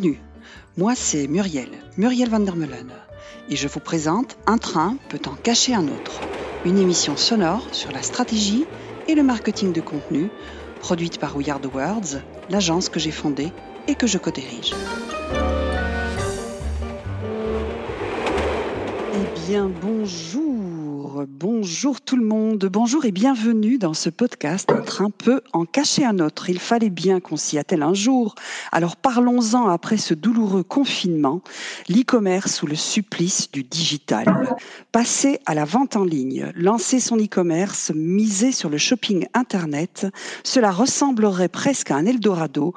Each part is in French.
Bienvenue, moi c'est Muriel, Muriel van et je vous présente Un train peut en cacher un autre, une émission sonore sur la stratégie et le marketing de contenu, produite par We Are Words, l'agence que j'ai fondée et que je co-dirige. Eh bien, bonjour bonjour tout le monde, bonjour et bienvenue dans ce podcast Un train peut en cacher un autre. Il fallait bien qu'on s'y attelle un jour. Alors parlons-en après ce douloureux confinement, l'e-commerce sous le supplice du digital. Passer à la vente en ligne, lancer son e-commerce, miser sur le shopping internet, cela ressemblerait presque à un Eldorado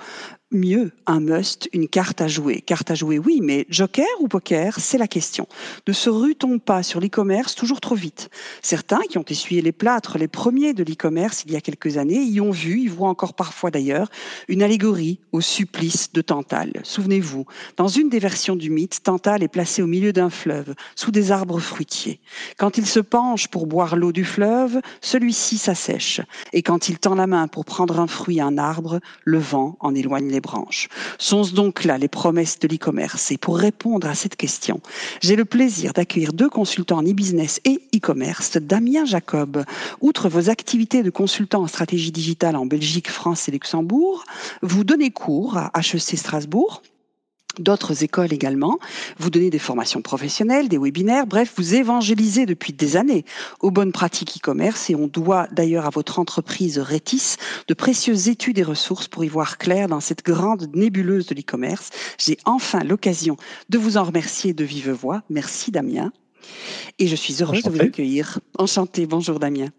mieux un must, une carte à jouer. Carte à jouer, oui, mais joker ou poker, c'est la question. Ne se rue-t-on pas sur l'e-commerce toujours trop vite Certains qui ont essuyé les plâtres, les premiers de l'e-commerce il y a quelques années, y ont vu, y voient encore parfois d'ailleurs, une allégorie au supplice de Tantale. Souvenez-vous, dans une des versions du mythe, Tantale est placé au milieu d'un fleuve, sous des arbres fruitiers. Quand il se penche pour boire l'eau du fleuve, celui-ci s'assèche. Et quand il tend la main pour prendre un fruit à un arbre, le vent en éloigne les branches. Sont-ce donc là les promesses de l'e-commerce? Et pour répondre à cette question, j'ai le plaisir d'accueillir deux consultants en e-business et e-commerce. Damien Jacob, outre vos activités de consultant en stratégie digitale en Belgique, France et Luxembourg, vous donnez cours à HEC Strasbourg d'autres écoles également. Vous donnez des formations professionnelles, des webinaires, bref, vous évangélisez depuis des années aux bonnes pratiques e-commerce et on doit d'ailleurs à votre entreprise Rétis de précieuses études et ressources pour y voir clair dans cette grande nébuleuse de l'e-commerce. J'ai enfin l'occasion de vous en remercier de vive voix. Merci Damien. Et je suis heureuse de vous accueillir. Enchanté, bonjour Damien.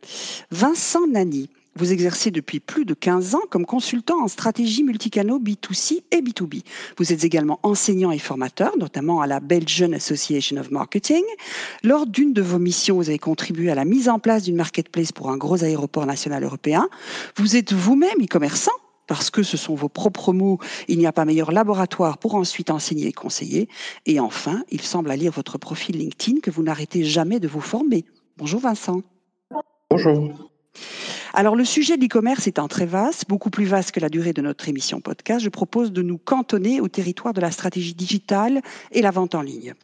Vincent Nani, vous exercez depuis plus de 15 ans comme consultant en stratégie multicanaux B2C et B2B. Vous êtes également enseignant et formateur, notamment à la Belgian Association of Marketing. Lors d'une de vos missions, vous avez contribué à la mise en place d'une marketplace pour un gros aéroport national européen. Vous êtes vous-même e-commerçant parce que ce sont vos propres mots, il n'y a pas meilleur laboratoire pour ensuite enseigner et conseiller. Et enfin, il semble à lire votre profil LinkedIn que vous n'arrêtez jamais de vous former. Bonjour Vincent. Bonjour. Alors le sujet de l'e-commerce étant très vaste, beaucoup plus vaste que la durée de notre émission podcast, je propose de nous cantonner au territoire de la stratégie digitale et la vente en ligne.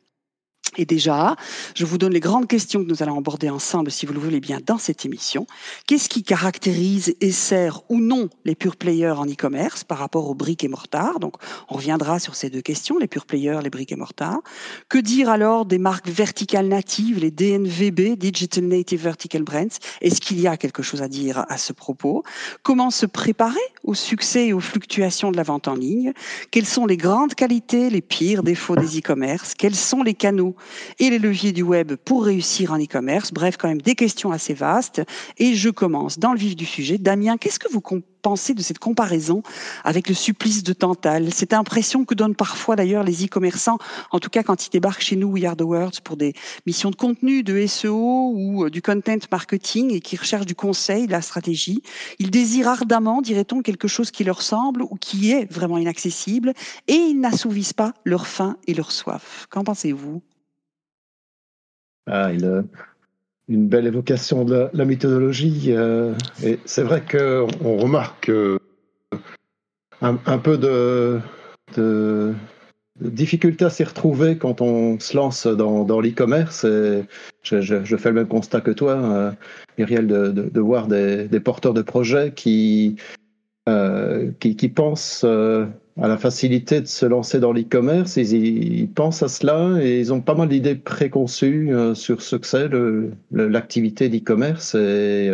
Et déjà, je vous donne les grandes questions que nous allons aborder ensemble, si vous le voulez bien, dans cette émission. Qu'est-ce qui caractérise et sert ou non les pure players en e-commerce par rapport aux briques et mortards? Donc, on reviendra sur ces deux questions, les pure players, les briques et mortards. Que dire alors des marques verticales natives, les DNVB, Digital Native Vertical Brands? Est-ce qu'il y a quelque chose à dire à ce propos? Comment se préparer au succès et aux fluctuations de la vente en ligne? Quelles sont les grandes qualités, les pires défauts des e-commerce? Quels sont les canaux et les leviers du web pour réussir en e-commerce. Bref, quand même des questions assez vastes. Et je commence dans le vif du sujet. Damien, qu'est-ce que vous pensez de cette comparaison avec le supplice de Tantale Cette impression que donnent parfois d'ailleurs les e-commerçants, en tout cas quand ils débarquent chez nous, We Are the Words, pour des missions de contenu, de SEO ou euh, du content marketing et qui recherchent du conseil, de la stratégie. Ils désirent ardemment, dirait-on, quelque chose qui leur semble ou qui est vraiment inaccessible et ils n'assouvissent pas leur faim et leur soif. Qu'en pensez-vous? Ah, une, une belle évocation de la, méthodologie. Euh, et c'est vrai qu'on remarque euh, un, peu de, difficulté à s'y retrouver quand on se lance dans, l'e-commerce. Et je, fais le même constat que toi, euh, Muriel, de, voir des, porteurs de projets qui, qui, qui, pensent à la facilité de se lancer dans l'e-commerce. Ils, pensent à cela et ils ont pas mal d'idées préconçues euh, sur ce que c'est l'activité d'e-commerce. Et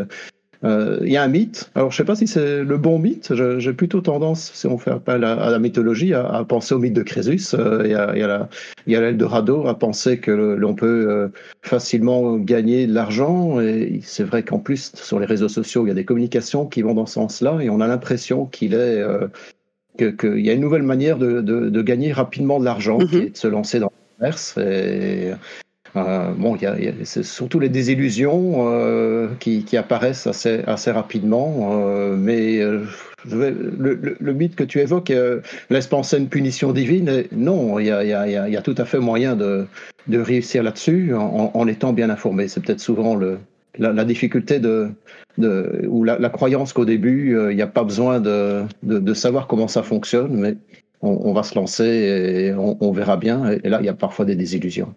euh, il y a un mythe. Alors, je sais pas si c'est le bon mythe. J'ai plutôt tendance, si on fait appel à, la mythologie, à, penser au mythe de Crésus. Euh, il y a, y a l'Eldorado à penser que l'on peut facilement gagner de l'argent. Et c'est vrai qu'en plus, sur les réseaux sociaux, il y a des communications qui vont dans ce sens-là et on a l'impression qu'il est qu'il y a une nouvelle manière de, de, de gagner rapidement de l'argent, qui mhm. est de se lancer dans le commerce. Et, euh, bon, il y a, c'est surtout les désillusions euh, qui, qui, apparaissent assez, assez rapidement, euh, mais je vais, le, le, mythe que tu évoques laisse penser une punition divine. non, il y a, y tout à fait moyen de, de réussir là-dessus en, en, étant bien informé. C'est peut-être souvent le, la, difficulté de, de, ou la, croyance qu'au début, euh, il n'y a pas besoin de, de, savoir comment ça fonctionne, mais on, va se lancer et on, verra bien. Et là, il y a parfois des désillusions.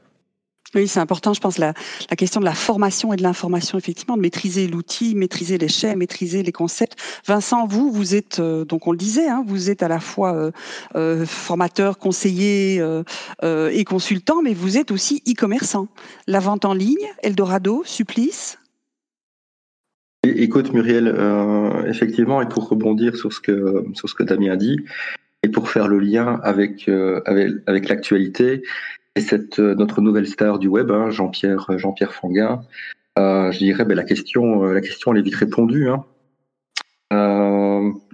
Oui, c'est important, je pense, la, la, question de la formation et de l'information, effectivement, de maîtriser l'outil, maîtriser les chaînes, maîtriser les concepts. Vincent, vous, vous êtes, euh, donc on le disait, hein, vous êtes à la fois euh, formateur, conseiller et consultant, mais vous êtes aussi e-commerçant. La vente en ligne, Eldorado, Supplice Écoute Muriel, effectivement, et pour rebondir sur ce que, Damien a dit, et pour faire le lien avec, avec, avec l'actualité, et euh, notre nouvelle star du web, hein, Jean-Pierre euh, Jean-Pierre Fanguin, euh, je dirais ben, la question la question elle est vite répondue. Hein.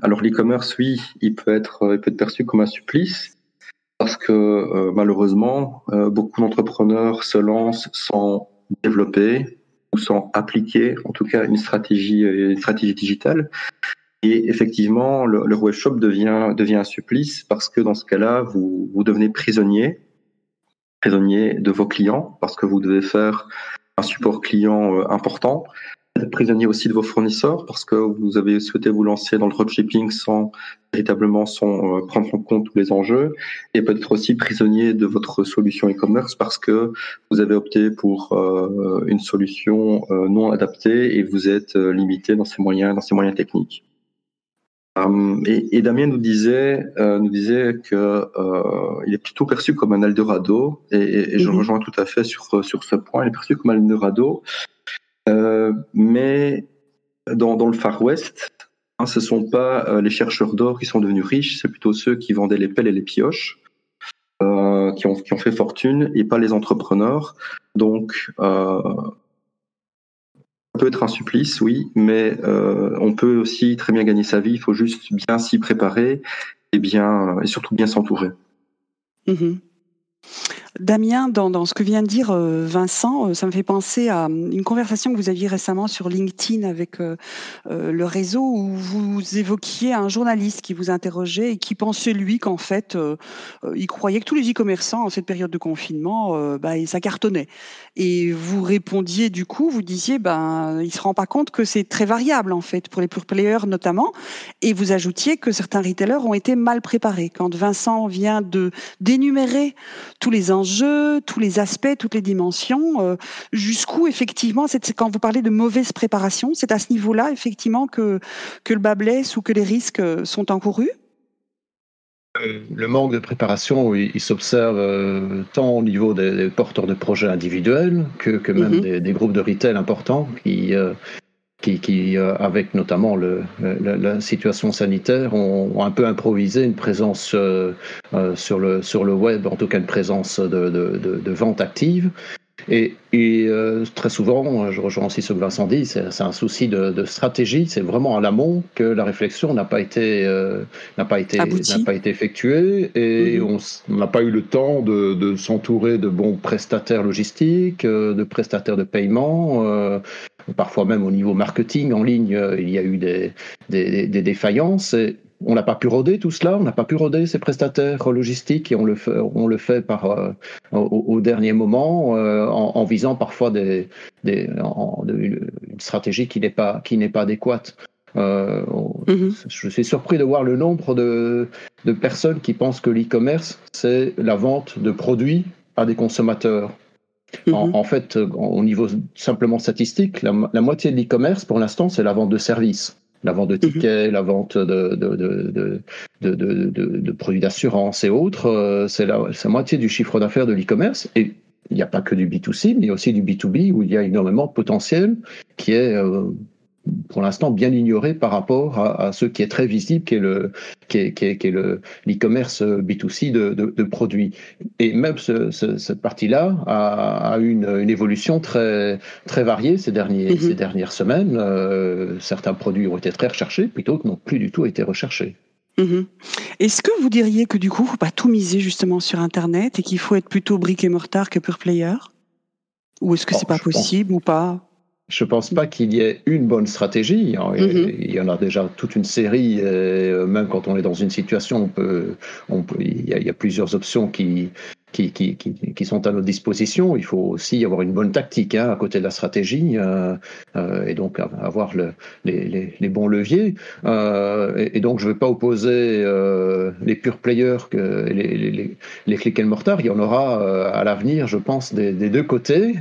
alors l'e-commerce, oui, il peut être peut être perçu comme un supplice parce que malheureusement beaucoup d'entrepreneurs se lancent sans développer sans appliquer, en tout cas une stratégie une stratégie digitale. Et effectivement, le, le web devient devient un supplice parce que dans ce cas-là, vous vous devenez prisonnier prisonnier de vos clients parce que vous devez faire un support client euh, important. Prisonnier aussi de vos fournisseurs parce que vous avez souhaité vous lancer dans le dropshipping sans véritablement sans euh, prendre en compte tous les enjeux et peut-être aussi prisonnier de votre solution e-commerce parce que vous avez opté pour euh, une solution non adaptée et vous êtes limité dans ses moyens dans ses moyens techniques. Euh, et, Damien nous disait, euh, nous disait que euh, il est plutôt perçu comme un Eldorado, et, et, je mhm. rejoins tout à fait sur sur ce point. Il est perçu comme un Eldorado, mais dans, le Far West, hein, ce sont pas les chercheurs d'or qui sont devenus riches, c'est plutôt ceux qui vendaient les pelles et les pioches. qui, ont, qui ont fait fortune et pas les entrepreneurs. Donc, peut être un supplice, oui, mais euh, on peut aussi très bien gagner sa vie. Il faut juste bien s'y préparer et bien et surtout bien s'entourer. Mmh Damien, dans, ce que vient de dire euh, Vincent, euh, ça me fait penser à hum, une conversation que vous aviez récemment sur LinkedIn avec euh, le réseau où vous évoquiez un journaliste qui vous interrogeait et qui pensait lui qu'en fait, il croyait que tous les e-commerçants en cette période de confinement, bah, ça cartonnait. Et vous répondiez du coup, vous disiez, ben, il se rend pas compte que c'est très variable en fait pour les pure players notamment. Et vous ajoutiez que certains retailers ont été mal préparés. Quand Vincent vient de d'énumérer tous les enjeux, tous les aspects, toutes les dimensions, euh, jusqu'où effectivement, c'est quand vous parlez de mauvaise préparation, c'est à ce niveau-là effectivement que, que le bas blesse ou que les risques euh, sont encourus? Euh, le manque de préparation, il, s'observe tant au niveau des, porteurs de projets individuels que, que même mm-hmm. des, groupes de retail importants qui, qui, euh, avec notamment le, la, situation sanitaire, ont, un peu improvisé une présence euh, euh, sur, le, sur le web, en tout cas une présence de, de, de, vente active. Et, et très souvent, je rejoins aussi ce que Vincent dit, c'est un souci de, stratégie. C'est vraiment à l'amont que la réflexion n'a pas été n'a pas été n'a pas été effectuée et mhm. on n'a pas eu le temps de, de s'entourer de bons prestataires logistiques, de prestataires de paiement parfois même au niveau marketing en ligne, euh, il y a eu des, des, défaillances. Et on n'a pas pu roder tout cela, on n'a pas pu roder ces prestataires logistiques et on le fait, on le fait par, euh, au, dernier moment euh, en, visant parfois des, des une stratégie qui n'est pas, qui n'est pas adéquate. Mm-hmm. Je suis surpris de voir le nombre de, de personnes qui pensent que l'e-commerce, c'est la vente de produits à des consommateurs. Mhm. En, fait, au niveau simplement statistique, la, moitié de l'e-commerce, pour l'instant, c'est la vente de services. La vente de tickets, mhm. la vente de, de, de, produits d'assurance et autres, euh, c'est la, la, moitié du chiffre d'affaires de l'e-commerce. Et il n'y a pas que du B2C, mais il y a aussi du B2B où il y a énormément de potentiel qui est euh, pour l'instant bien ignoré par rapport à, ce qui est très visible, qui est le qui est, qui est, le l'e-commerce B2C de, de, produits. Et même ce, cette partie-là a, a eu une, une, évolution très très variée ces derniers mm-hmm. ces dernières semaines. Euh, certains produits ont été très recherchés, plutôt que n'ont plus du tout été recherchés. Mm-hmm. Est-ce que vous diriez que du coup, faut pas tout miser justement sur Internet et qu'il faut être plutôt brick et mortar que pure player? Ou est-ce que c'est pas possible ou pas? Je ne pense pas qu'il y ait une bonne stratégie. Hein. Mhm. Il y en a déjà toute une série. Euh, même quand on est dans une situation, on peut, on peut, il, y a, plusieurs options qui, qui, sont à notre disposition. Il faut aussi avoir une bonne tactique hein, à côté de la stratégie euh, euh, et donc avoir le, les, bons leviers. Euh, et, donc je ne vais pas opposer les pure players que les, les, les click and mortar. Il y en aura à l'avenir, je pense, des, deux côtés.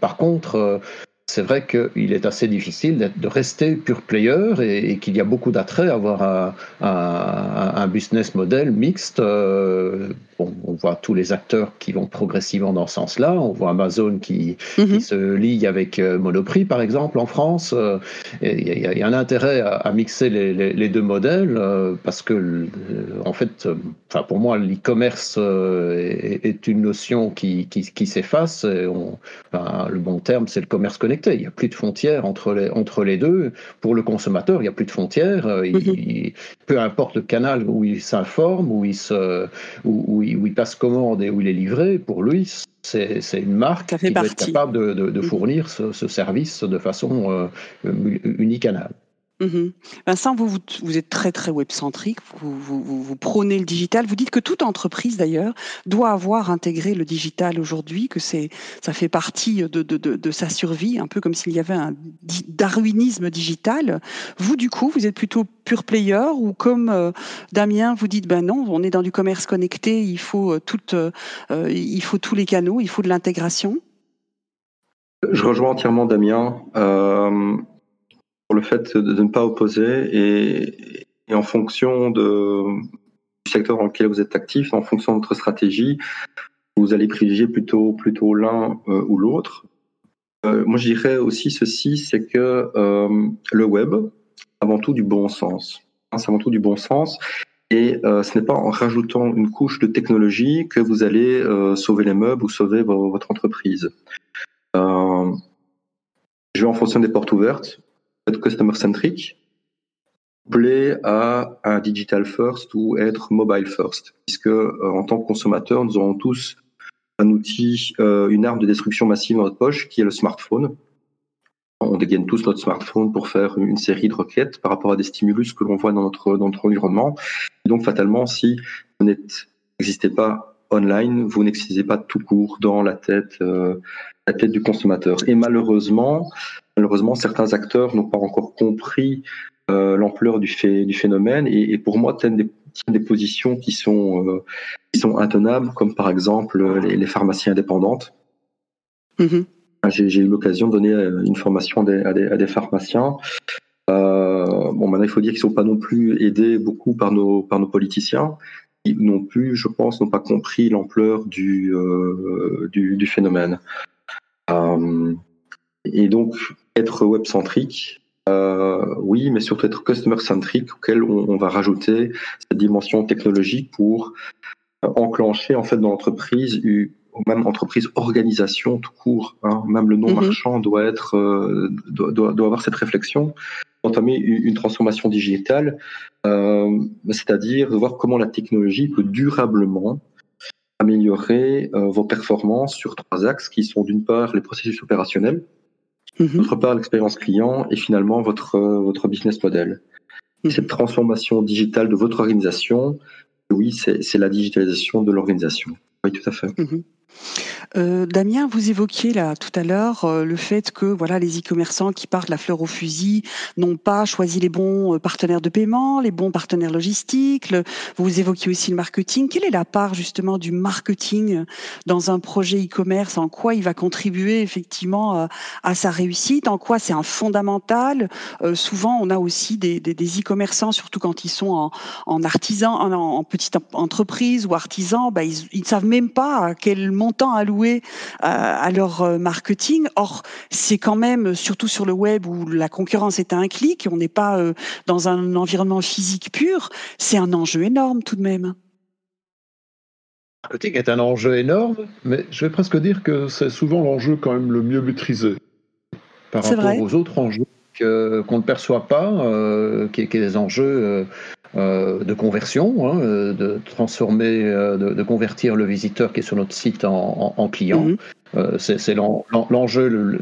par contre, c'est vrai qu'il est assez difficile de rester pure player et, qu'il y a beaucoup d'attrait à avoir un, business model mixte. Euh, on, voit tous les acteurs qui vont progressivement dans ce sens-là. On voit Amazon qui, mhm. se lie avec euh, Monoprix, par exemple, en France. Euh, il y, a un intérêt à, mixer les, deux modèles parce que, en fait, enfin, pour moi, l'e-commerce est, une notion qui, qui, s'efface. le bon terme, c'est le commerce connecté il n'y a plus de frontières entre les, entre les deux. Pour le consommateur, il n'y a plus de frontières. Euh, mhm. peu importe le canal où il s'informe, où, il se, où, il, passe commande et où il est livré, pour lui, c'est une marque qui doit être capable de, de, mhm. fournir ce, ce, service de façon euh, unicanale. Mmh Vincent, vous, êtes très très web-centrique, vous, prônez le digital, vous dites que toute entreprise d'ailleurs doit avoir intégré le digital aujourd'hui, que ça fait partie de, sa survie, un peu comme s'il y avait un darwinisme digital. Vous du coup, vous êtes plutôt pure player ou comme euh, Damien, vous dites ben non, on est dans du commerce connecté, il faut, euh, euh, il faut tous les canaux, il faut de l'intégration? Je rejoins entièrement Damien le fait de, ne pas opposer et, en fonction de, du secteur dans lequel vous êtes actif, en fonction de votre stratégie, vous allez privilégier plutôt, plutôt l'un euh, ou l'autre. Euh, moi, je dirais aussi ceci, c'est que euh, le web, avant tout du bon sens. C'est avant tout du bon sens. Et ce n'est pas en rajoutant une couche de technologie que vous allez sauver les meubles ou sauver votre entreprise. je vais en fonction des portes ouvertes être customer centric plaît à un digital first ou être mobile first, puisque euh, en tant que consommateur, nous aurons tous un outil, euh, une arme de destruction massive dans notre poche, qui est le smartphone. On dégaine tous notre smartphone pour faire une série de requêtes par rapport à des stimulus que l'on voit dans notre, dans notre environnement. Donc, fatalement, si vous n'existez pas online, vous n'existez pas tout court dans la tête, euh, la tête du consommateur. Et malheureusement, malheureusement, certains acteurs n'ont pas encore compris euh, l'ampleur du, fait, du phénomène et, pour moi tiennent des, des positions qui sont, euh, qui sont intenables, comme par exemple les, pharmacies indépendantes. Mm-hmm. J'ai eu l'occasion de donner euh, une formation à des, à des, pharmaciens. bon, maintenant, il faut dire qu'ils ne sont pas non plus aidés beaucoup par nos, par nos politiciens. Ils non plus, je pense, n'ont pas compris l'ampleur du, du, du, phénomène. Et donc, être web-centrique, euh, oui, mais surtout être customer-centrique, auquel on, va rajouter cette dimension technologique pour euh, enclencher en fait dans l'entreprise même entreprise organisation tout court hein, même le non mhm. marchand doit être euh, doit, doit, avoir cette réflexion entamer une, transformation digitale c'est-à-dire voir comment la technologie peut durablement améliorer vos performances sur trois axes qui sont d'une part les processus opérationnels Mhm. D'autre part, l'expérience client et finalement votre, euh, votre business model. Mhm. Cette transformation digitale de votre organisation, oui, c'est la digitalisation de l'organisation. Oui, tout à fait. Mhm. Euh, Damien, vous évoquiez là tout à l'heure euh, le fait que voilà les e-commerçants qui partent la fleur au fusil n'ont pas choisi les bons euh, partenaires de paiement, les bons partenaires logistiques. vous évoquiez aussi le marketing. Quelle est la part justement du marketing dans un projet e-commerce? En quoi il va contribuer effectivement à sa réussite? En quoi c'est un fondamental? Souvent, on a aussi des, e-commerçants, surtout quand ils sont en, artisan, en, petite entreprise ou artisan, bah, ils ne savent même pas à quel montant alloué à, leur euh, marketing. Or, c'est quand même, surtout sur le web où la concurrence est à un clic, on n'est pas euh, dans un environnement physique pur, c'est un enjeu énorme tout de même. Le marketing est un enjeu énorme, mais je vais presque dire que c'est souvent l'enjeu quand même le mieux maîtrisé par rapport aux autres enjeux qu'on ne perçoit pas, euh, qui, qui, est des enjeux euh, de conversion, hein, euh, de transformer, euh, de, convertir le visiteur qui est sur notre site en, client. C'est l'enjeu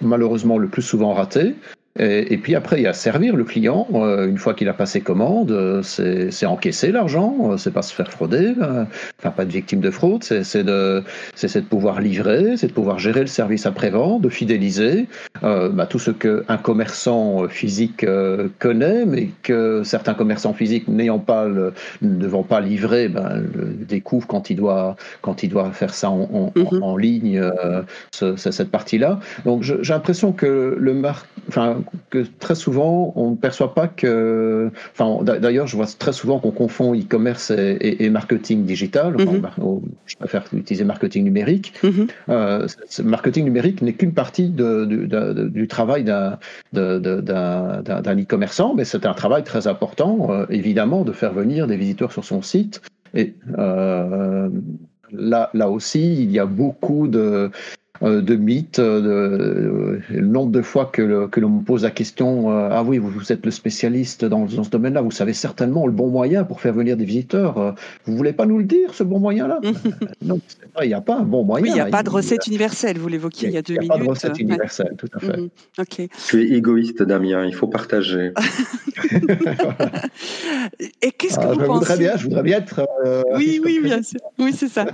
malheureusement le plus souvent raté. Et, puis après, il y a servir le client. Euh, une fois qu'il a passé commande, euh, c'est encaisser l'argent, euh, c'est pas se faire frauder, enfin pas de victime de fraude, c'est de, de pouvoir livrer, c'est de pouvoir gérer le service après-vente, de fidéliser bah, tout ce qu'un commerçant physique connaît, mais que certains commerçants physiques n'ayant pas le, ne devant pas livrer, ben, le découvrent quand il doit quand il doit faire ça en, en, mm-hmm. ligne, cette partie-là. Donc j'ai l'impression que le mar enfin que très souvent, on ne perçoit pas que. Enfin, d'ailleurs, je vois très souvent qu'on confond e-commerce et, marketing digital. Mhm. je préfère utiliser marketing numérique. Mhm. Euh, marketing numérique n'est qu'une partie du travail d'un e-commerçant, mais c'est un travail très important, euh, évidemment, de faire venir des visiteurs sur son site. Et euh, là, là aussi, il y a beaucoup de, de mythes, euh, de, euh, le nombre de fois que, l'on me pose la question Ah oui, vous, êtes le spécialiste dans, ce domaine-là, vous savez certainement le bon moyen pour faire venir des visiteurs. Vous voulez pas nous le dire, ce bon moyen-là Non, il n'y a pas un bon moyen. Oui, il n'y a pas de recette universelle, vous l'évoquiez il y a deux minutes. Il n'y a pas de recette universelle, tout à fait. Mhm. Ok. Tu es égoïste, Damien, il faut partager. Et qu'est-ce que ah, vous je pensez voudrais bien, Je voudrais bien être. oui, oui, bien sûr. Oui, c'est ça.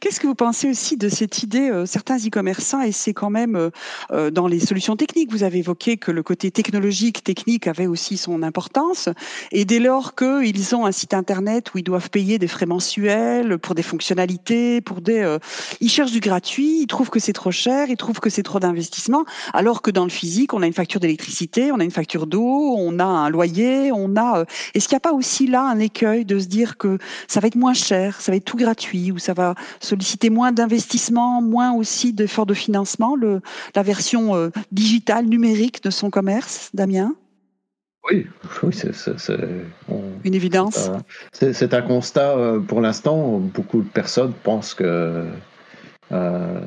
qu'est-ce que vous pensez aussi de cette idée Certains e-commerçants et c'est quand même euh, euh, dans les solutions techniques. Vous avez évoqué que le côté technologique, technique avait aussi son importance. Et dès lors qu'ils ont un site internet où ils doivent payer des frais mensuels pour des fonctionnalités, pour des, euh, ils cherchent du gratuit, ils trouvent que c'est trop cher, ils trouvent que c'est trop d'investissement, alors que dans le physique, on a une facture d'électricité, on a une facture d'eau, on a un loyer, on a. Est-ce qu'il n'y a pas aussi là un écueil de se dire que ça va être moins cher, ça va être tout gratuit, ou ça va solliciter moins d'investissement, moins aussi d'efforts de financement, le, la version euh, digitale, numérique de son commerce, Damien? Oui, oui c'est une évidence. C'est un constat, euh, pour l'instant, beaucoup de personnes pensent que, euh,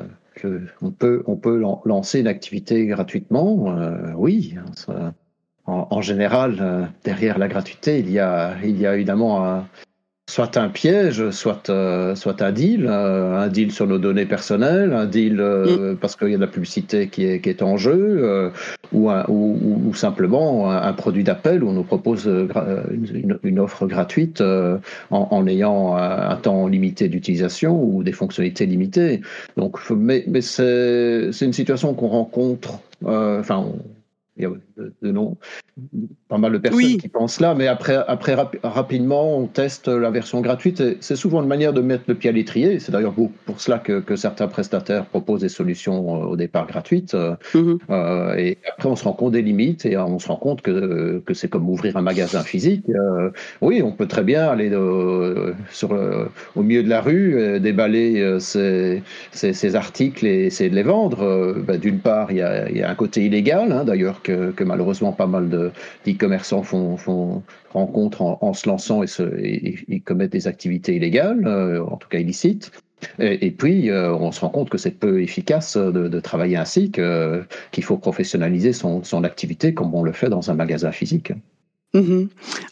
on peut, on peut lancer une activité gratuitement. oui, en, en, général, derrière la gratuité, il y a, il y a évidemment un, soit un piège, soit, euh, soit un deal, euh, un deal sur nos données personnelles, un deal euh, mm. parce qu'il y a de la publicité qui est, qui est en jeu, ou, ou, simplement un, produit d'appel où on nous propose une, une, offre gratuite en, ayant un, temps limité d'utilisation ou des fonctionnalités limitées. Donc, mais, mais c'est une situation qu'on rencontre, enfin, il y a de, noms pas mal de personnes qui pensent là, mais après, après rapidement, on teste la version gratuite. C'est souvent une manière de mettre le pied à l'étrier. C'est d'ailleurs pour, cela que, que, certains prestataires proposent des solutions euh, au départ gratuites. Mhm. euh, et après, on se rend compte des limites et on se rend compte que, que c'est comme ouvrir un magasin physique. Euh, oui, on peut très bien aller de, sur, au milieu de la rue, euh, déballer ces, ces, ces, articles et essayer de les vendre. Ben, D'une part, il y, a, il y, a, un côté illégal, hein, d'ailleurs, que, malheureusement pas mal de d'e-commerçants font, font, rencontrent en, se lançant et, se, et, commettent des activités illégales, euh, en tout cas illicites. Et, puis, euh, on se rend compte que c'est peu efficace de, travailler ainsi, qu'il faut professionnaliser son, son activité comme on le fait dans un magasin physique. Mhm.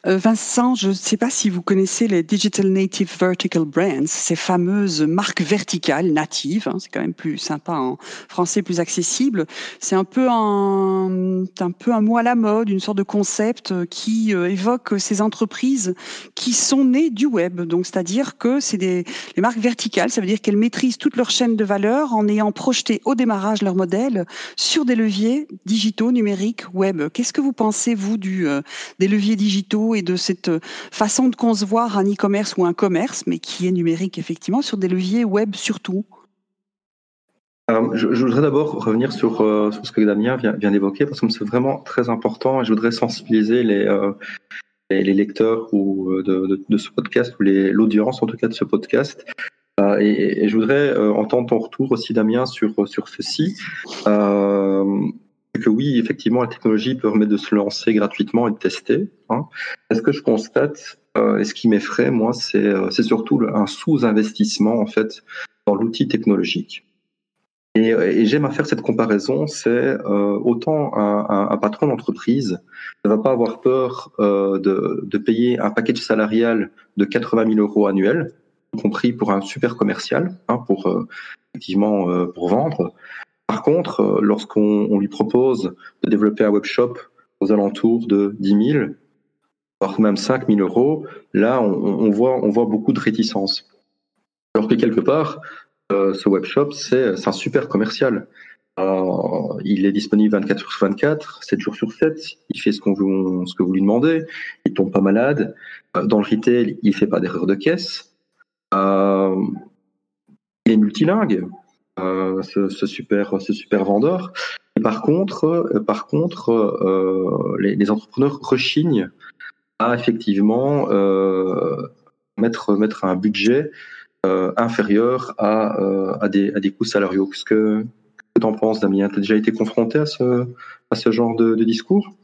Euh, Vincent, je ne sais pas si vous connaissez les Digital Native Vertical Brands, ces fameuses marques verticales natives. Hein, c'est quand même plus sympa en français, plus accessible. C'est un peu un, un peu un mot à la mode, une sorte de concept qui euh, évoque ces entreprises qui sont nées du web. Donc, c'est-à-dire que c'est des les marques verticales. Ça veut dire qu'elles maîtrisent toute leur chaîne de valeur en ayant projeté au démarrage leur modèle sur des leviers digitaux, numériques, web. Qu'est-ce que vous pensez vous du euh, des leviers digitaux et de cette euh, façon de concevoir un e-commerce ou un commerce, mais qui est numérique effectivement, sur des leviers web surtout je, voudrais d'abord revenir sur, euh, ce que Damien vient, d'évoquer, parce que c'est vraiment très important et je voudrais sensibiliser les, euh, lecteurs ou de, ce podcast, ou l'audience en tout cas de ce podcast. Et, je voudrais entendre ton retour aussi, Damien, sur ceci que oui, effectivement, la technologie permet de se lancer gratuitement et de tester. Hein. Ce que je constate, euh, et ce qui m'effraie, moi, c'est euh, surtout un sous-investissement en fait dans l'outil technologique. Et, j'aime à faire cette comparaison, c'est euh, autant un, patron d'entreprise ne va pas avoir peur de, de, payer un package salarial de 80 000 euros annuels, y compris pour un super commercial, hein, pour effectivement pour vendre, Par contre, lorsqu'on lui propose de développer un webshop aux alentours de 10 000, voire même 5 000 euros, là, on, voit, beaucoup de réticence. Alors que quelque part, ce webshop, c'est un super commercial. Euh, il est disponible 24 sur 24, 7 jours sur 7. Il fait ce, que vous lui demandez. Il tombe pas malade. Euh, dans le retail, il fait pas d'erreur de caisse. Euh, il est multilingue, ce, super, ce super vendeur. Par contre, par contre les, entrepreneurs rechignent à effectivement mettre, mettre un budget inférieur à, à, des, à des coûts salariaux. Parce que que tu en penses, Damien? Tu as déjà été confronté à ce, à ce genre de discours?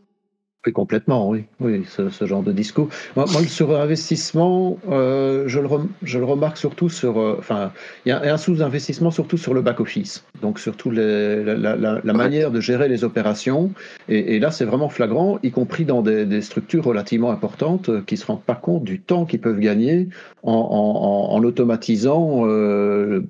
Oui, complètement, oui, oui, ce, genre de discours. Moi, le surinvestissement, euh, je, le je le remarque surtout sur, euh, enfin, il y a un sous-investissement surtout sur le back-office, donc surtout les, la, la, manière de gérer les opérations. Et, là, c'est vraiment flagrant, y compris dans des, structures relativement importantes euh, qui ne se rendent pas compte du temps qu'ils peuvent gagner en, en, automatisant,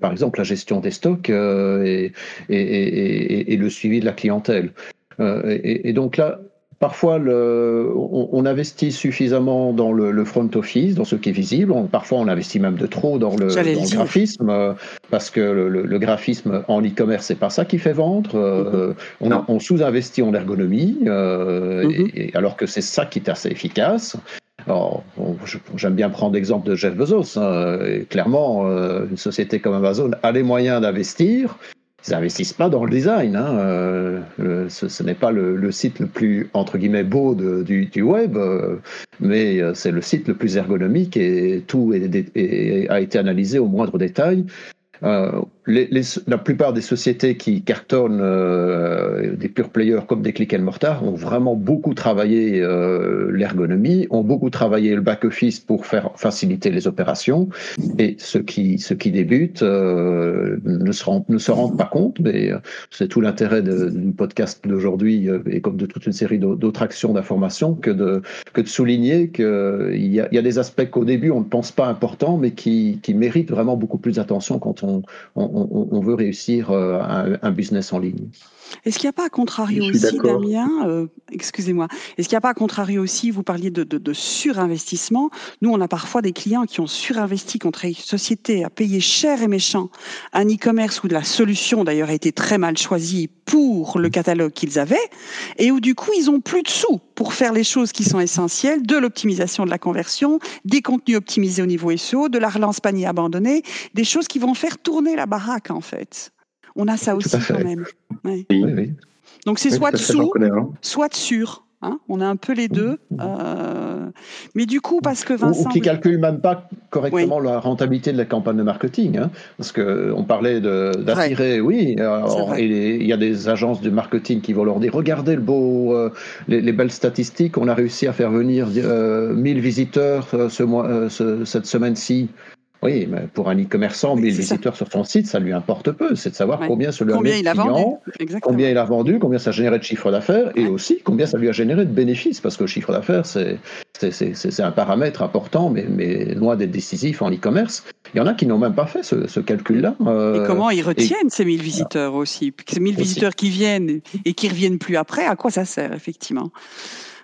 par exemple, la gestion des stocks et, et, et, le suivi de la clientèle. et, donc là, Parfois, le, on, investit suffisamment dans le, front office, dans ce qui est visible. parfois, on investit même de trop dans le, graphisme, euh, parce que le, graphisme en e-commerce, c'est pas ça qui fait vendre. Euh, mm-hmm. on, sous-investit en ergonomie, euh, mm-hmm. alors que c'est ça qui est assez efficace. J'aime bien prendre l'exemple de Jeff Bezos. Hein. Clairement, une société comme Amazon a les moyens d'investir, ils n'investissent pas dans le design. Hein. Euh, ce, n'est pas le, site le plus, entre guillemets, beau du, web, euh, mais euh, c'est le site le plus ergonomique et tout a été analysé au moindre détail. La plupart des sociétés qui cartonnent, des pure players comme des click and mortar, ont vraiment beaucoup travaillé l'ergonomie, ont beaucoup travaillé le back office pour faire faciliter les opérations. Et ceux qui ceux qui débutent ne se rendent ne se rendent pas compte, mais c'est tout l'intérêt du podcast d'aujourd'hui et comme de toute une série d'autres actions d'information que de que de souligner qu'il y a, il y a des aspects qu'au début on ne pense pas importants, mais qui qui méritent vraiment beaucoup plus d'attention quand on, on on, veut réussir euh, un, business en ligne. Est-ce qu'il n'y a pas à contrario aussi, Damien, euh, excusez-moi, est-ce qu'il n'y a pas à contrario aussi, vous parliez de, surinvestissement, nous on a parfois des clients qui ont surinvesti contre une société à payer cher et méchant un e-commerce où la solution d'ailleurs a été très mal choisie pour le catalogue qu'ils avaient, et où du coup ils ont plus de sous pour faire les choses qui sont essentielles, de l'optimisation de la conversion, des contenus optimisés au niveau SEO, de la relance panier abandonné, des choses qui vont faire tourner la baraque en fait. On a ça aussi quand même. Donc c'est soit de sous, hein. soit de sur. Hein. on a un peu les deux. Mmh, mmh. Euh, mais du coup, parce que Vincent. Ou, qui ne calculent même pas correctement la rentabilité de la campagne de marketing. Hein. parce qu'on parlait d'attirer, oui. il y a des agences de marketing qui vont leur dire regardez le beau, euh, les, belles statistiques. On a réussi à faire venir 1000 euh, visiteurs ce mois, cette semaine-ci. Oui, mais pour un e-commerçant, 1000 visiteurs sur son site, ça lui importe peu. C'est de savoir combien ça lui combien il a vendu, combien il a vendu, combien ça a généré de chiffre d'affaires et aussi combien ça lui a généré de bénéfices. Parce que le chiffre d'affaires, c'est, un paramètre important, mais, mais loin d'être décisif en e-commerce. Il y en a qui n'ont même pas fait ce, calcul-là. Euh, et comment ils retiennent ces 1000 visiteurs aussi? Ces 1000 visiteurs qui viennent et qui reviennent plus après, à quoi ça sert effectivement?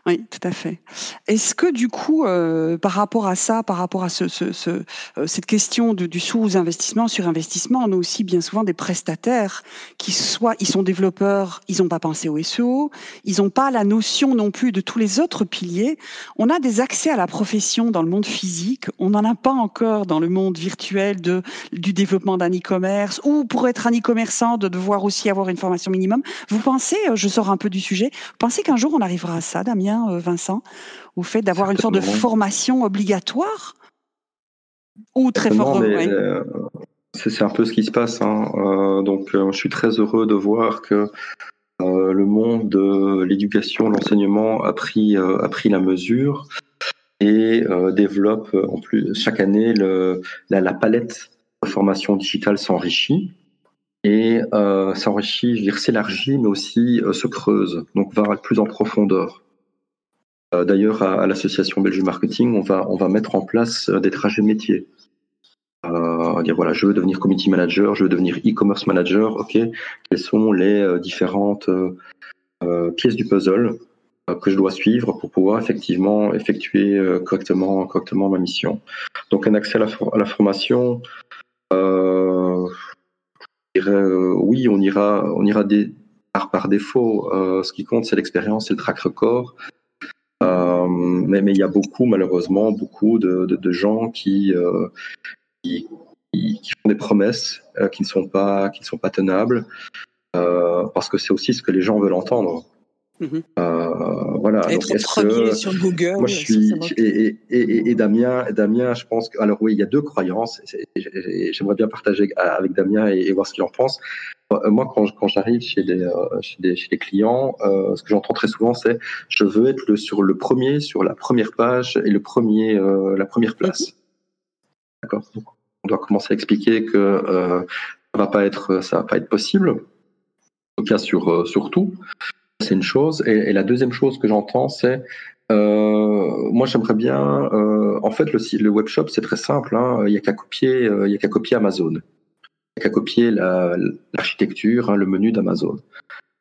Oui, tout à fait. Est-ce que du coup, euh, par rapport à ça, par rapport à euh, cette question du sous-investissement, sur-investissement, on a aussi bien souvent des prestataires qui soit ils sont développeurs, ils n'ont pas pensé au SEO, ils n'ont pas la notion non plus de tous les autres piliers. On a des accès à la profession dans le monde physique, on n'en a pas encore dans le monde virtuel de, du développement d'un e-commerce ou pour être un e-commerçant de devoir aussi avoir une formation minimum. Vous pensez, euh, je sors un peu du sujet, pensez qu'un jour on arrivera à ça, Damien? Euh, Vincent, au fait d'avoir une sorte de formation obligatoire ou très fort euh, C'est un peu ce qui se passe. Hein. Euh, donc, je suis très heureux de voir que le monde de l'éducation, l'enseignement a pris, a pris la mesure et développe en plus chaque année le, la, palette de formation digitale s'enrichit et s'enrichit, je veux dire, s'élargit, mais aussi se creuse, donc va plus en profondeur. Euh, d'ailleurs, à, l'association Belgium Marketing, on va, mettre en place euh, des trajets métiers. Euh, dire voilà, je veux devenir community manager, je veux devenir e-commerce manager. Ok, quelles sont les différentes pièces du puzzle que je dois suivre pour pouvoir effectivement effectuer correctement, correctement ma mission. Donc un accès à la, formation, je dirais, oui, on ira, par, par défaut. ce qui compte, c'est l'expérience et le track record. Mais, mais il y a beaucoup, malheureusement, beaucoup de, de, de gens qui, qui, qui, font des promesses euh, qui ne sont pas qui ne sont pas tenables euh, parce que c'est aussi ce que les gens veulent entendre. Mm-hmm. Euh, voilà. Être Donc, premier sur Google. Moi, je suis et, et, et, Damien, Damien, je pense que alors oui, il y a deux croyances. J'aimerais bien partager avec Damien et, voir ce qu'il en pense. Moi, quand, quand j'arrive chez des, chez des, chez des clients, euh, ce que j'entends très souvent, c'est je veux être le, sur le premier, sur la première page et le premier, euh, la première place. Mm-hmm. D'accord? On doit commencer à expliquer que euh, ça va pas être, ça va pas être possible. En tout cas, sur euh, sur tout, c'est une chose. Et, et, la deuxième chose que j'entends, c'est euh, moi, j'aimerais bien. Euh, en fait, le, le webshop, c'est très simple. Hein, il n'y a qu'à copier, euh, il y a qu'à copier Amazon. Qu'à copier l'architecture, la, hein, le menu d'Amazon.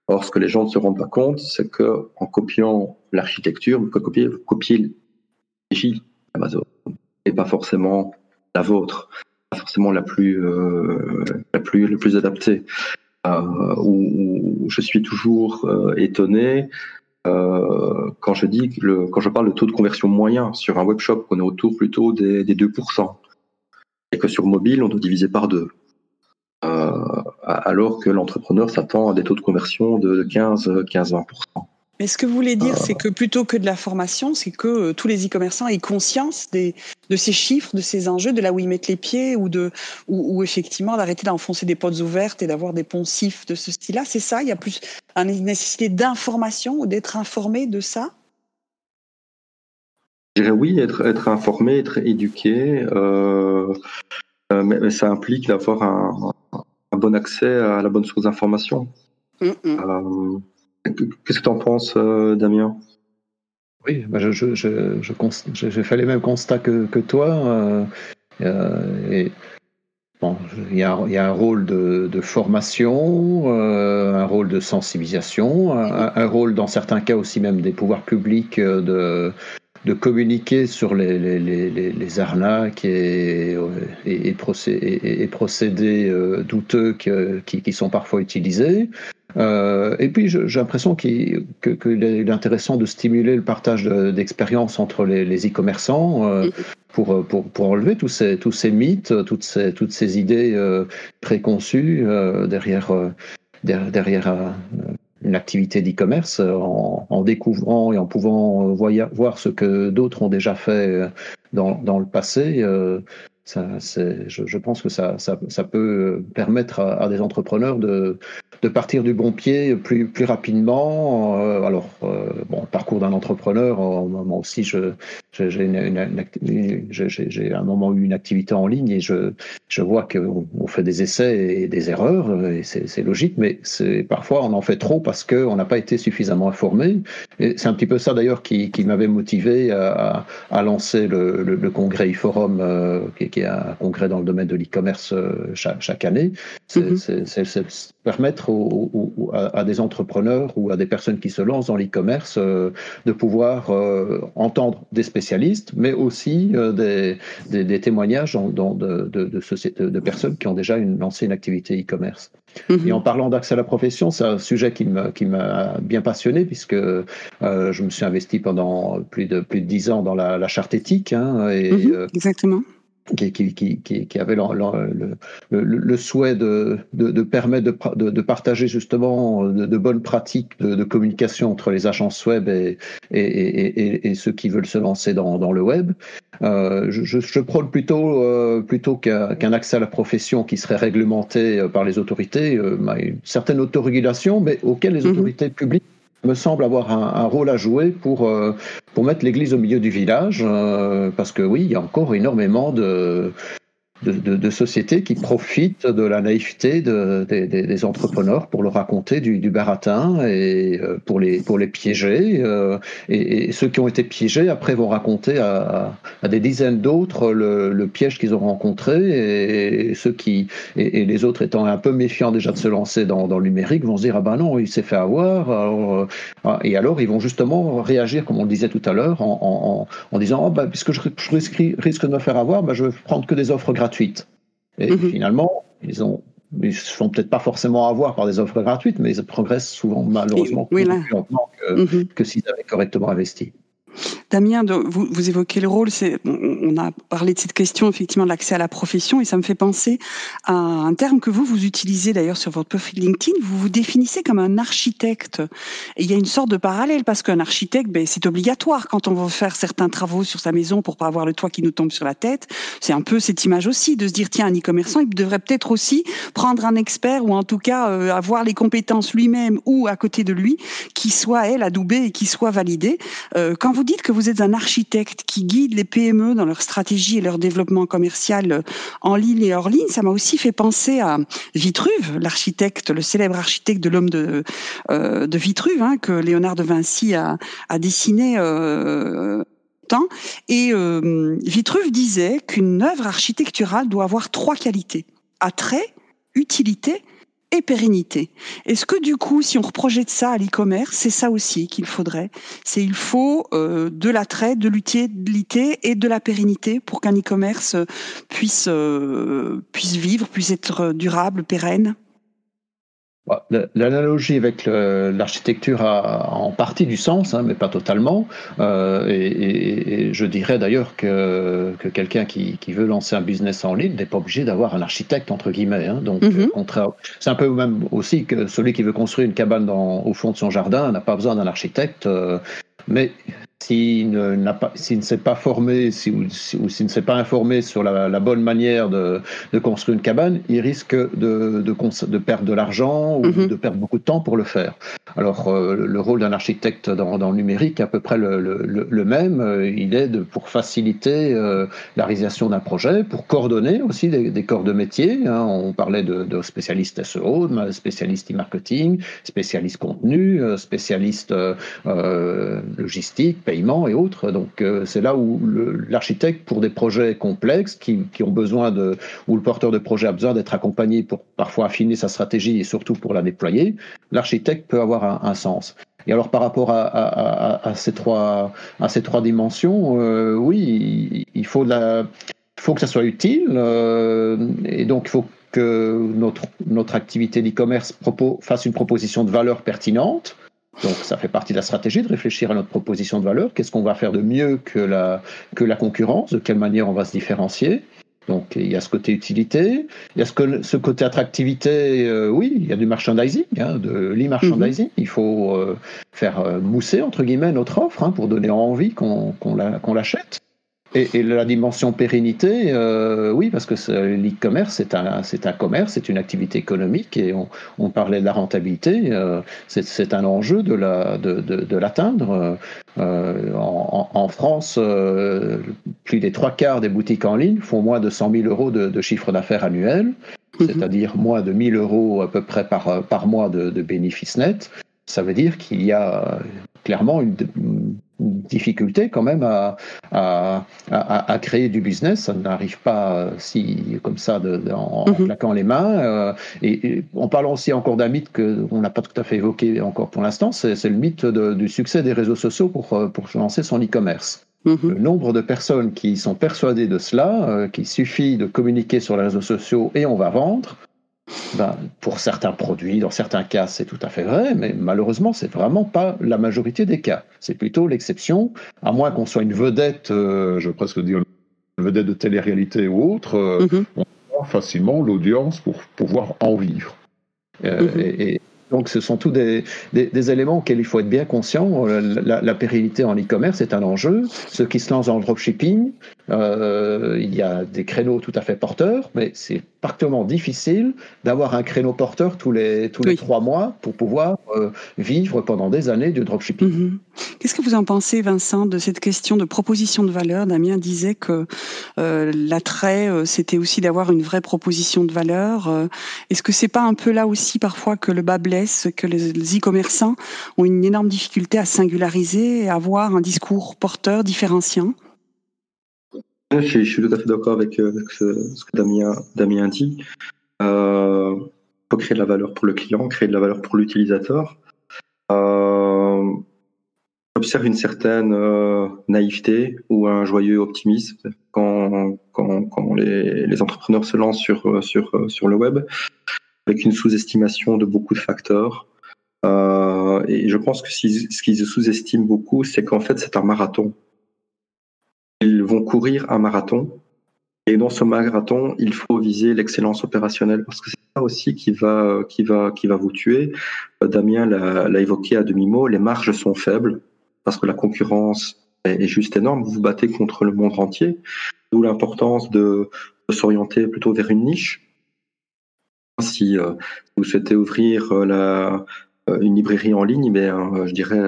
Or, ce que les gens ne se rendent pas compte, c'est que en copiant l'architecture, vous pouvez copier, copier l'égide d'Amazon et pas forcément la vôtre, pas forcément la plus, euh, la plus, le plus adaptée. Euh, je suis toujours euh, étonné quand je dis que le, quand je parle de taux de conversion moyen sur un webshop, on est autour plutôt des, des 2%, et que sur mobile, on doit diviser par deux. Euh, alors que l'entrepreneur s'attend à des taux de conversion de 15-20%. Mais ce que vous voulez dire, c'est que plutôt que de la formation, c'est que euh, tous les e-commerçants aient conscience des, de ces chiffres, de ces enjeux, de là où ils mettent les pieds, ou de, ou, effectivement d'arrêter d'enfoncer des portes ouvertes et d'avoir des poncifs de ce style-là. C'est ça? Il y a plus une nécessité d'information ou d'être informé de ça? Je dirais oui, être, être informé, être éduqué, euh, euh mais, ça implique d'avoir un, bon accès à la bonne source d'information. Mm -mm. Qu'est-ce que tu en penses, euh, Damien? Oui, bah je, je, je, j'ai fait les mêmes constats que, que toi. Euh, euh, et, bon, il y, a, il y a un rôle de, de formation, un rôle de sensibilisation, un, un, rôle dans certains cas aussi même des pouvoirs publics de, de communiquer sur les, les, les, les arnaques et, et, et, procédés, et procédés douteux qui, qui, sont parfois utilisés. Euh, et puis j'ai l'impression qu'il que, que est intéressant de stimuler le partage d'expériences entre les e-commerçants euh, mm. pour, pour, pour, enlever tous ces, tous ces mythes, toutes ces, toutes ces idées euh, préconçues euh, derrière, euh, derrière une activité d'e-commerce en, en, découvrant et en pouvant voir ce que d'autres ont déjà fait dans, dans le passé. Ça, je, je, pense que ça, ça, ça peut permettre à, des entrepreneurs de, de partir du bon pied plus, plus rapidement. Euh, alors, euh, bon, le parcours d'un entrepreneur, euh, moi aussi, je, j'ai, une, une, j'ai un moment eu une activité en ligne et je, je vois qu'on on fait des essais et des erreurs, et c'est, c'est logique, mais c'est, parfois on en fait trop parce qu'on n'a pas été suffisamment informé. Et c'est un petit peu ça d'ailleurs qui, qui m'avait motivé à, à lancer le, le, le congrès e-forum, euh, qui, qui, est un congrès dans le domaine de l'e-commerce chaque, chaque année. C'est, mm-hmm. c'est, c'est permettre à, des entrepreneurs ou à des personnes qui se lancent dans l'e-commerce euh, de pouvoir euh, entendre des spécialistes, mais aussi euh, des, des, témoignages dans, de, de, de, de, personnes qui ont déjà une, lancé une activité e-commerce. Mm-hmm. Et en parlant d'accès à la profession, c'est un sujet qui m'a bien passionné puisque je me suis investi pendant plus de plus de dix ans dans la, la charte éthique. Hein, et, mm-hmm. Exactement qui, qui, qui, qui, avait le, le, le, souhait de, de, de permettre de, de, partager justement de, bonnes pratiques de, communication entre les agences web et, et, et, et, ceux qui veulent se lancer dans, dans le web. Euh, je, je, prône plutôt, euh, plutôt qu'un accès à la profession qui serait réglementé par les autorités, euh, une certaine autorégulation, mais auquel les mm-hmm. autorités publiques me semble avoir un, rôle à jouer pour, euh, pour mettre l'église au milieu du village, euh, parce que oui, il y a encore énormément de, de, sociétés qui profitent de la naïveté de, des entrepreneurs pour leur raconter du, baratin et euh, pour les, pour les piéger. Euh, et, ceux qui ont été piégés, après, vont raconter à, des dizaines d'autres le, piège qu'ils ont rencontré. Et, ceux qui, et, les autres étant un peu méfiants déjà de se lancer dans, le numérique vont se dire Ah ben non, il s'est fait avoir. Euh, et alors, ils vont justement réagir, comme on le disait tout à l'heure, en, en, en, disant oh ben, Puisque je, risque, risque de me faire avoir, ben, je vais prendre que des offres gratuites et mhm. finalement, ils ont ils se font peut-être pas forcément avoir par des offres gratuites, mais ils progressent souvent malheureusement plus lentement que, mhm. que s'ils avaient correctement investi. Damien, vous, évoquez le rôle. On a parlé de cette question effectivement de l'accès à la profession et ça me fait penser à un terme que vous vous utilisez d'ailleurs sur votre profil LinkedIn. Vous vous définissez comme un architecte. Et il y a une sorte de parallèle parce qu'un architecte, ben, c'est obligatoire quand on veut faire certains travaux sur sa maison pour pas avoir le toit qui nous tombe sur la tête. C'est un peu cette image aussi de se dire tiens un e-commerçant, il devrait peut-être aussi prendre un expert ou en tout cas euh, avoir les compétences lui-même ou à côté de lui qui soit elle adoubée et qui soit validée. Euh, vous dites que vous êtes un architecte qui guide les PME dans leur stratégie et leur développement commercial euh, en ligne et hors ligne, ça m'a aussi fait penser à Vitruve, l'architecte, le célèbre architecte de l'homme de, euh, Vitruve, hein, que Léonard de Vinci a, dessiné. Euh, et euh, Vitruve disait qu'une œuvre architecturale doit avoir trois qualités attrait, utilité et pérennité. Est-ce que du coup, si on reprojette ça à l'e-commerce, c'est ça aussi qu'il faudrait? C'est il faut euh, de l'attrait, de l'utilité et de la pérennité pour qu'un e-commerce puisse euh, puisse vivre, puisse être durable, pérenne? L'analogie avec l'architecture a en partie du sens, hein, mais pas totalement. Euh, et, je dirais d'ailleurs que, que quelqu'un qui, qui, veut lancer un business en ligne n'est pas obligé d'avoir un architecte, entre guillemets. Hein. Donc, mm-hmm. contraire, c'est un peu même aussi que celui qui veut construire une cabane dans, au fond de son jardin n'a pas besoin d'un architecte. Euh, mais s'il ne, pas, ne s'est pas formé si, ou, s'il ne s'est pas informé sur la, bonne manière de, construire une cabane, il risque de, de, perdre de l'argent ou mhm. de perdre beaucoup de temps pour le faire. Alors, euh, le rôle d'un architecte dans, le numérique est à peu près le, même. Il aide pour faciliter euh, la réalisation d'un projet, pour coordonner aussi des, corps de métier. Hein. On parlait de, spécialistes SEO, de spécialistes e-marketing, spécialistes contenu, euh, spécialistes logistique, et autres. Donc euh, c'est là où l'architecte, pour des projets complexes qui, ont besoin de, où le porteur de projet a besoin d'être accompagné pour parfois affiner sa stratégie et surtout pour la déployer, l'architecte peut avoir un, sens. Et alors par rapport à, ces, trois, à ces trois dimensions, euh, oui, il faut, la, faut que ça soit utile euh, et donc il faut que notre, notre activité d'e-commerce fasse une proposition de valeur pertinente donc ça fait partie de la stratégie de réfléchir à notre proposition de valeur. Qu'est-ce qu'on va faire de mieux que la, que la concurrence? De quelle manière on va se différencier? Donc il y a ce côté utilité, il y a ce, ce côté attractivité, euh, oui, il y a du merchandising, hein, de l'e-merchandising. Mhm. Il faut euh, faire euh, mousser, entre guillemets, notre offre hein, pour donner envie qu'on l'achète. Et, la dimension pérennité, euh, oui, parce que l'e-commerce, c'est un, c'est un commerce, c'est une activité économique, et on, parlait de la rentabilité, euh, c'est un enjeu de, la, de, de, l'atteindre. Euh, en, France, plus des trois quarts des boutiques en ligne font moins de 100 000 euros de, chiffre d'affaires annuel, mhm. c'est-à-dire moins de 1000 euros à peu près par, par mois de, bénéfices nets. Ça veut dire qu'il y a clairement une, difficulté quand même à, à, à, créer du business. Ça n'arrive pas euh, si comme ça de, en, mhm. claquant les mains. Euh, et, en parlant aussi encore d'un mythe qu'on n'a pas tout à fait évoqué encore pour l'instant, c'est le mythe du succès des réseaux sociaux pour, euh, pour lancer son e-commerce. Mhm. Le nombre de personnes qui sont persuadées de cela, qu'il suffit de communiquer sur les réseaux sociaux et on va vendre, ben, pour certains produits, dans certains cas, c'est tout à fait vrai, mais malheureusement, c'est vraiment pas la majorité des cas. C'est plutôt l'exception, à moins qu'on soit une vedette, euh, je vais presque dire une vedette de télé-réalité ou autre, euh, mhm. on a facilement l'audience pour pouvoir en vivre. Euh, mhm. et, donc, ce sont tous des, des, éléments auxquels il faut être bien conscient. La, la pérennité en e-commerce est un enjeu. Ceux qui se lancent dans le dropshipping, il y a des créneaux tout à fait porteurs, mais c'est particulièrement difficile d'avoir un créneau porteur tous les, tous les trois mois pour pouvoir euh, vivre pendant des années du dropshipping. Mhm. Qu'est-ce que vous en pensez, Vincent, de cette question de proposition de valeur? Damien disait que euh, l'attrait, euh, c'était aussi d'avoir une vraie proposition de valeur. Est-ce que c'est pas un peu là aussi parfois que le bas blesse, que les e-commerçants ont une énorme difficulté à singulariser et à avoir un discours porteur différenciant? Je, suis tout à fait d'accord avec, euh, ce, que Damien, dit. Euh, faut créer de la valeur pour le client, créer de la valeur pour l'utilisateur. Euh, J'observe une certaine euh, naïveté ou un joyeux optimisme quand, les, entrepreneurs se lancent sur, le web, avec une sous-estimation de beaucoup de facteurs. Et je pense que ce qu'ils sous-estiment beaucoup, c'est qu'en fait, c'est un marathon courir un marathon. Et dans ce marathon, il faut viser l'excellence opérationnelle parce que c'est ça aussi qui va, qui va, qui va vous tuer. Euh, Damien l'a évoqué à demi-mot, les marges sont faibles parce que la concurrence est, juste énorme. Vous vous battez contre le monde entier, d'où l'importance de, s'orienter plutôt vers une niche. Si euh, vous souhaitez ouvrir euh, la, une librairie en ligne, ben, je dirais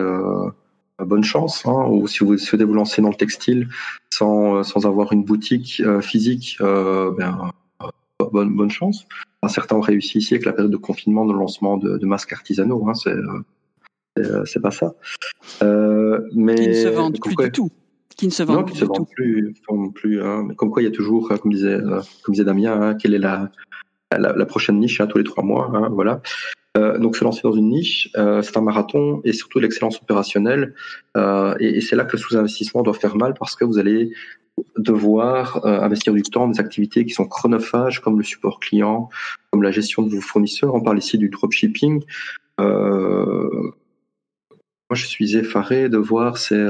bonne chance. Hein, ou si vous souhaitez vous lancer dans le textile sans, euh, sans avoir une boutique euh, physique, euh, ben, bonne, bonne chance. certains ont réussi ici avec la période de confinement, de lancement de, de masques artisanaux. Hein, c'est c'est pas ça. mais qui ne se vendent plus du tout. Qui ne se vendent, plus, se vendent plus, plus hein, mais comme quoi il y a toujours, comme disait, comme disait Damien, hein, quelle est la, la, la prochaine niche hein, tous les trois mois. Voilà. Euh, donc se lancer dans une niche, euh, c'est un marathon et surtout l'excellence opérationnelle. Euh, et, c'est là que le sous-investissement doit faire mal parce que vous allez devoir investir du temps, des activités qui sont chronophages comme le support client, comme la gestion de vos fournisseurs. On parle ici du dropshipping. Moi, je suis effaré de voir ces,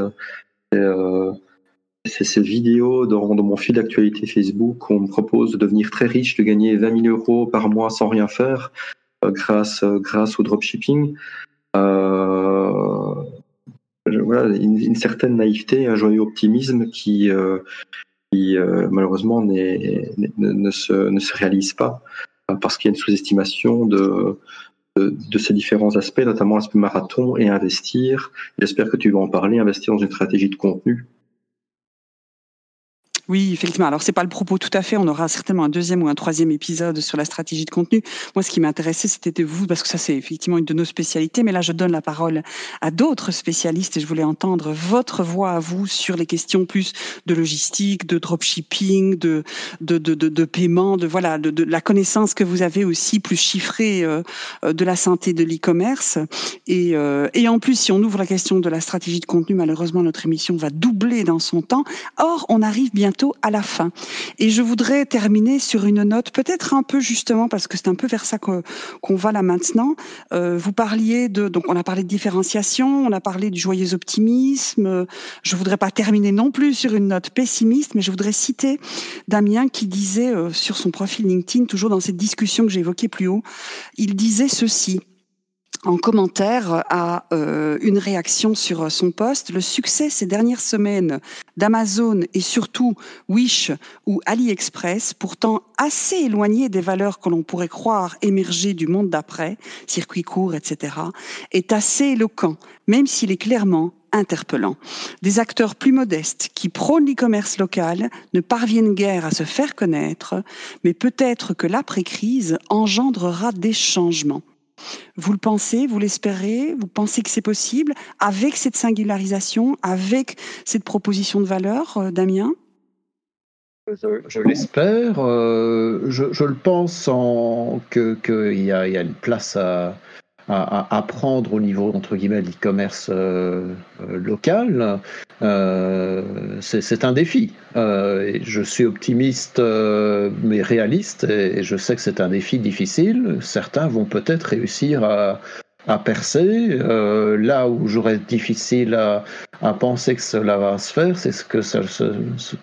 ces, vidéos dans, dans, mon fil d'actualité Facebook où on me propose de devenir très riche, de gagner 20 000 euros par mois sans rien faire grâce, grâce au dropshipping. Euh, voilà, une, certaine naïveté, un joyeux optimisme qui, euh, euh, malheureusement ne, se, réalise pas parce qu'il y a une sous-estimation de, ces différents aspects, notamment l'aspect marathon et investir. J'espère que tu vas en parler, investir dans une stratégie de contenu oui, effectivement. Alors, c'est pas le propos tout à fait. On aura certainement un deuxième ou un troisième épisode sur la stratégie de contenu. Moi, ce qui m'intéressait, c'était de vous, parce que ça, c'est effectivement une de nos spécialités. Mais là, je donne la parole à d'autres spécialistes et je voulais entendre votre voix à vous sur les questions plus de logistique, de dropshipping, de, de, de, de, paiement, de voilà, de, de, la connaissance que vous avez aussi plus chiffrée euh, de la santé de l'e-commerce. Et, euh, et en plus, si on ouvre la question de la stratégie de contenu, malheureusement, notre émission va doubler dans son temps. Or, on arrive bientôt à la fin. Et je voudrais terminer sur une note, peut-être un peu justement, parce que c'est un peu vers ça qu'on va là maintenant. Euh, vous parliez de, donc on a parlé de différenciation, on a parlé du joyeux optimisme. Je voudrais pas terminer non plus sur une note pessimiste, mais je voudrais citer Damien qui disait euh, sur son profil LinkedIn, toujours dans cette discussion que j'ai évoquée plus haut, il disait ceci en commentaire à euh, une réaction sur son poste. Le succès ces dernières semaines d'Amazon et surtout Wish ou AliExpress, pourtant assez éloignés des valeurs que l'on pourrait croire émerger du monde d'après, circuit court, etc., est assez éloquent, même s'il est clairement interpellant. Des acteurs plus modestes qui prônent l'e-commerce local ne parviennent guère à se faire connaître, mais peut-être que l'après-crise engendrera des changements. Vous le pensez, vous l'espérez, vous pensez que c'est possible avec cette singularisation, avec cette proposition de valeur, euh, Damien? Je, l'espère. Euh, je, le pense qu'il y, a une place à, à, prendre au niveau entre guillemets l'e-commerce euh, euh, local, euh, c'est un défi. je suis optimiste mais réaliste et, je sais que c'est un défi difficile. Certains vont peut-être réussir à, à percer. là où j'aurais difficile à, à, penser que cela va se faire, c'est ce que, ce,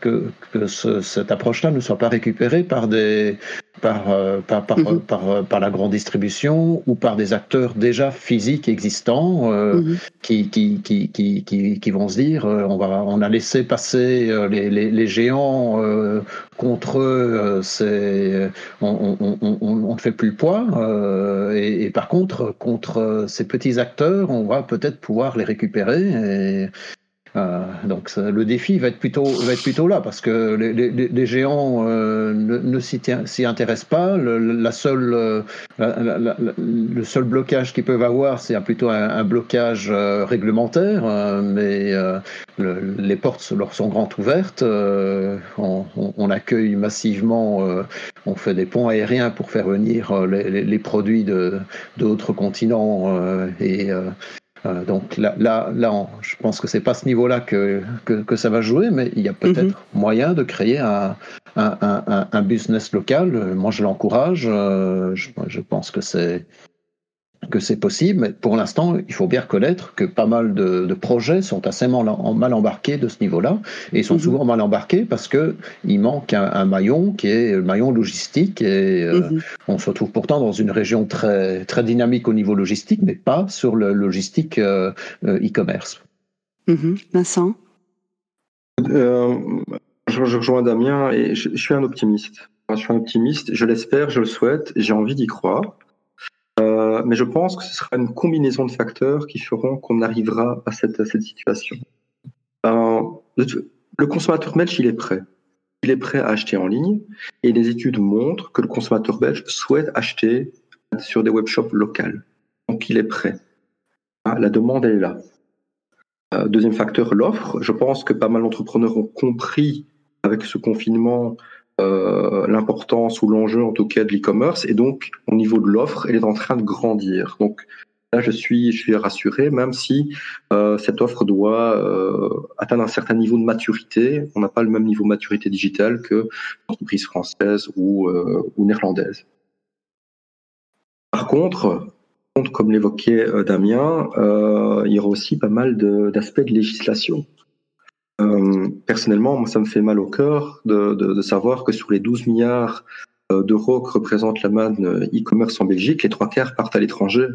que, que cette approche-là ne soit pas récupérée par des, par, euh, par, par, mhm. par, par, la grande distribution ou par des acteurs déjà physiques existants mhm. qui, qui, qui, qui, qui, vont se dire on, va, on a laissé passer les, les, les géants contre eux, c'est, on, on, on, ne fait plus le poids. Et, et, par contre, contre ces petits acteurs, on va peut-être pouvoir les récupérer. Et, euh, donc le défi va être plutôt là parce que les, géants euh, ne, s'y intéressent pas. Le, la seule euh, le seul blocage qu'ils peuvent avoir, c'est plutôt un, blocage réglementaire, mais les portes leur sont grandes ouvertes. On, accueille massivement, on fait des ponts aériens pour faire venir les, produits d'autres continents et euh, donc là, là, là je pense que c'est pas ce niveau-là que, que, que, ça va jouer, mais il y a peut-être mhm. moyen de créer un, un, un, un, business local. Moi, je l'encourage. Euh, je, je, pense que c'est que c'est possible, mais pour l'instant, il faut bien reconnaître que pas mal de, de projets sont assez mal, mal embarqués de ce niveau-là, et sont mhm. souvent mal embarqués parce que il manque un, un, maillon qui est le maillon logistique, et euh, mhm. on se retrouve pourtant dans une région très, très dynamique au niveau logistique, mais pas sur le logistique euh, euh, e-commerce. Mhm. Vincent? Je, je, rejoins Damien, et je, je suis un optimiste. Je suis un optimiste, je l'espère, je le souhaite, j'ai envie d'y croire. Euh, mais je pense que ce sera une combinaison de facteurs qui feront qu'on arrivera à cette, situation. Euh, le consommateur belge, il est prêt. Il est prêt à acheter en ligne et les études montrent que le consommateur belge souhaite acheter sur des webshops locales. Donc il est prêt. Ah, la demande, elle est là. Euh, deuxième facteur, l'offre. Je pense que pas mal d'entrepreneurs ont compris avec ce confinement euh, l'importance ou l'enjeu en tout cas de l'e-commerce et donc au niveau de l'offre, elle est en train de grandir. Donc là, je suis, je suis rassuré, même si euh, cette offre doit euh, atteindre un certain niveau de maturité. On n'a pas le même niveau de maturité digitale que l'entreprise française ou, ou néerlandaise. Par contre, comme l'évoquait Damien, il y aura aussi pas mal d'aspects de législation. Euh, personnellement, moi, ça me fait mal au cœur de, de, de savoir que sur les 12 milliards euh, d'euros que représente la manne euh, e-commerce en Belgique, les trois quarts partent à l'étranger.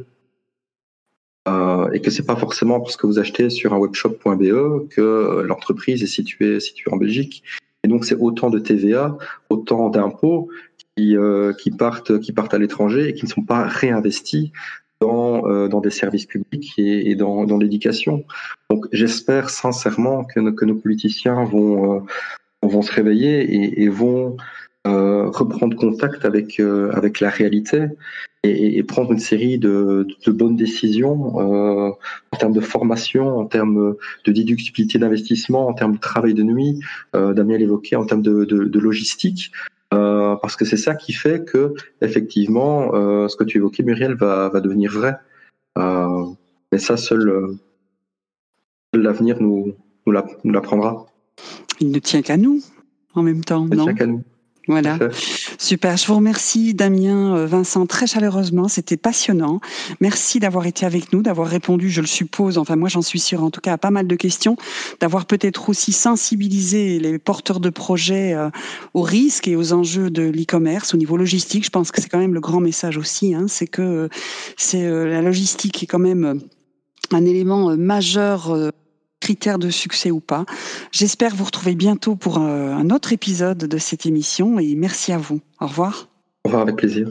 Euh, et que c'est pas forcément parce que vous achetez sur un webshop.be que l'entreprise est située, située en Belgique. Et donc c'est autant de TVA, autant d'impôts qui, euh, qui, partent, qui partent à l'étranger et qui ne sont pas réinvestis dans, euh, dans des services publics et, dans, dans l'éducation. Donc j'espère sincèrement que, que, nos politiciens vont, euh, vont se réveiller et, vont euh, reprendre contact avec, avec la réalité et, prendre une série de, de bonnes décisions en termes de formation, en termes de déductibilité d'investissement, en termes de travail de nuit, Damien l'évoquait, en termes de logistique, euh, parce que c'est ça qui fait que effectivement, euh, ce que tu évoquais, Muriel, va, va devenir vrai. Euh, mais ça, seul l'avenir nous, nous l'apprendra. Il ne tient qu'à nous en même temps, Il non? tient qu'à nous. Voilà, super. Je vous remercie, Damien, euh, Vincent, très chaleureusement. C'était passionnant. Merci d'avoir été avec nous, d'avoir répondu, je le suppose, enfin moi j'en suis sûre en tout cas, à pas mal de questions, d'avoir peut-être aussi sensibilisé les porteurs de projets euh, aux risques et aux enjeux de l'e-commerce au niveau logistique. Je pense que c'est quand même le grand message aussi, hein, c'est que euh, c'est la logistique est quand même un élément majeur critères de succès ou pas. J'espère vous retrouver bientôt pour un autre épisode de cette émission et merci à vous. Au revoir. Au revoir avec plaisir.